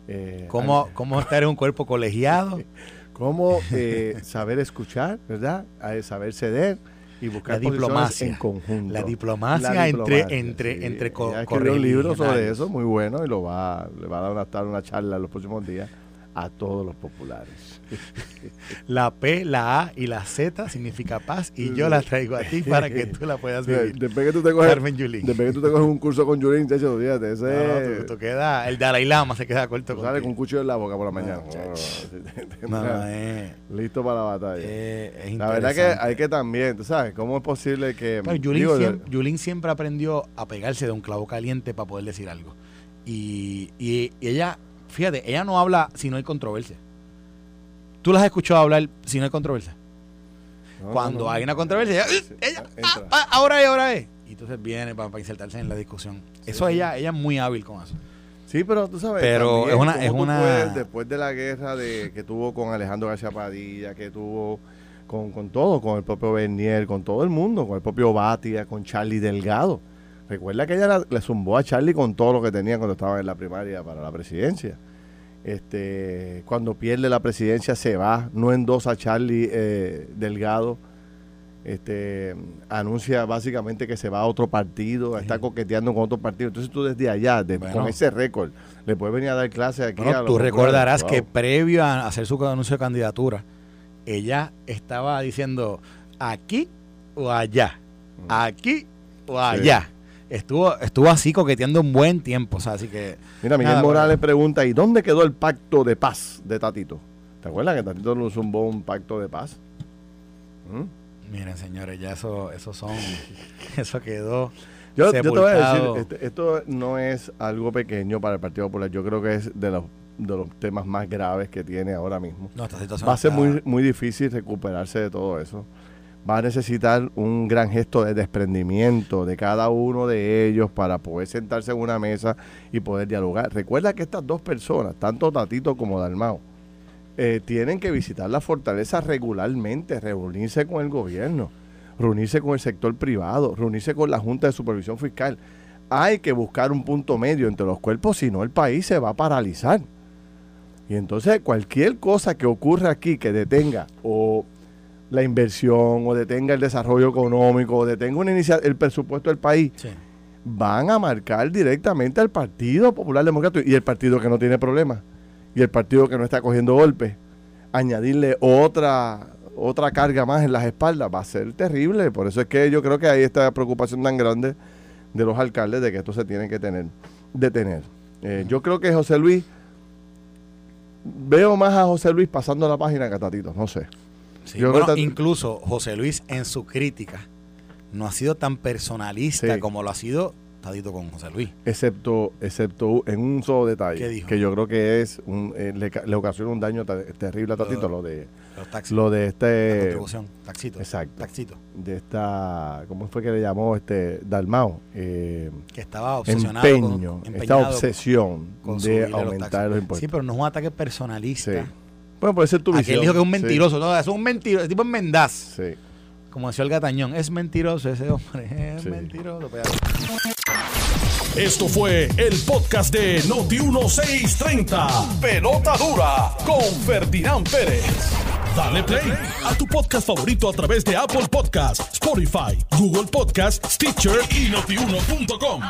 Eh, cómo, al- cómo estar en un cuerpo colegiado. cómo eh, saber escuchar, ¿verdad? Saber ceder y buscar La diplomacia. en conjunto. La diplomacia, La entre, diplomacia, entre, sí. entre co- escribió un libro sobre eso, muy bueno, y lo va, le va a dar una, una charla en los próximos días a todos los populares. La P, la A y la Z significa paz y yo la traigo a ti para que tú la puedas vivir. Después que tú te coges, Carmen Yulín. después que tú te coges un curso con Yulín, chacho, fíjate, ese No, no, tú, tú queda, el Dalai Lama se queda corto tú sales con un cuchillo en la boca por la mañana. chacho. No, No, no, es, Listo para la batalla. es la verdad que hay que también, tú sabes, ¿cómo es posible que... Pero Yulín, digo, siem- Yulín siempre aprendió a pegarse de un clavo caliente para poder decir algo. Y, y- y ella, fíjate, ella no habla si no hay controversia. Tú las has escuchado hablar si no hay controversia. no, Cuando no, hay una controversia, ella, entra. ah, ah, ahora es, ahora es. Y entonces viene para, para insertarse en la discusión. eso sí. ella, ella es muy hábil con eso. Sí, pero tú sabes. Pero también, es una- ¿cómo es una- puedes, después de la guerra de que tuvo con Alejandro García Padilla, que tuvo con, con todo, con el propio Bernier, con todo el mundo, con el propio Batia, con Charlie Delgado. Recuerda que ella la- le zumbó a Charlie con todo lo que tenía cuando estaba en la primaria para la presidencia. Este, cuando pierde la presidencia se va, no endosa a Charlie eh, Delgado. Este anuncia básicamente que se va a otro partido, está coqueteando con otro partido. Entonces tú desde allá, de- Bueno. con ese récord, le puedes venir a dar clase aquí. Bueno, a tú recordarás que previo a hacer su anuncio de candidatura, ella estaba diciendo aquí o allá, aquí o allá. Estuvo, estuvo así coqueteando un buen tiempo, o sea, así que Mira, Miguel Nada, Morales bueno. pregunta, ¿y dónde quedó el pacto de paz de Tatito? ¿Te acuerdas que Tatito nos zumbó un pacto de paz? ¿Mm? miren señores, ya eso, eso son, eso quedó Yo, yo te voy a decir, este- esto no es algo pequeño para el Partido Popular. Yo creo que es de los, de los temas más graves que tiene ahora mismo. No, esta situación Va a ser muy, muy difícil recuperarse de todo eso. Va a necesitar un gran gesto de desprendimiento de cada uno de ellos para poder sentarse en una mesa y poder dialogar. Recuerda que estas dos personas, tanto Tatito como Dalmao, eh, tienen que visitar la fortaleza regularmente, reunirse con el gobierno, reunirse con el sector privado, reunirse con la Junta de Supervisión Fiscal. Hay que buscar un punto medio entre los cuerpos, si no el país se va a paralizar. Y entonces cualquier cosa que ocurra aquí que detenga o la inversión o detenga el desarrollo económico o detenga una el presupuesto del país, Sí. van a marcar directamente al Partido Popular Democrático y el partido que no tiene problemas y el partido que no está cogiendo golpes. Añadirle otra otra carga más en las espaldas va a ser terrible. Por eso es que yo creo que hay esta preocupación tan grande de los alcaldes de que esto se tiene que tener, detener. Eh, yo creo que José Luis, veo más a José Luis pasando la página que a Tatito, no sé. Sí, Yo bueno, creo que- incluso José Luis en su crítica no ha sido tan personalista Sí. como lo ha sido Tadito con José Luis. excepto excepto en un solo detalle que yo creo que es un, eh, le, le ocasiona un daño terrible a Tatito Lo- lo de Los taxis. lo de la este contribución. Taxito. exacto. Taxito. de esta cómo fue que le llamó este Dalmao eh, Que estaba obsesionado. empeño con, esta obsesión con de los aumentar los impuestos Sí, pero no es un ataque personalista. Sí. Bueno puede ser tu visión Aquel dijo que es un Sí, mentiroso. No, es un mentiroso. El tipo es mendaz. sí. Como decía el gatañón. Es mentiroso ese hombre. Es Sí. mentiroso. Esto fue el podcast de Noti1630. Pelota dura con Ferdinand Pérez. Dale play a tu podcast favorito a través de Apple Podcasts, Spotify, Google Podcasts, Stitcher y notiuno.com.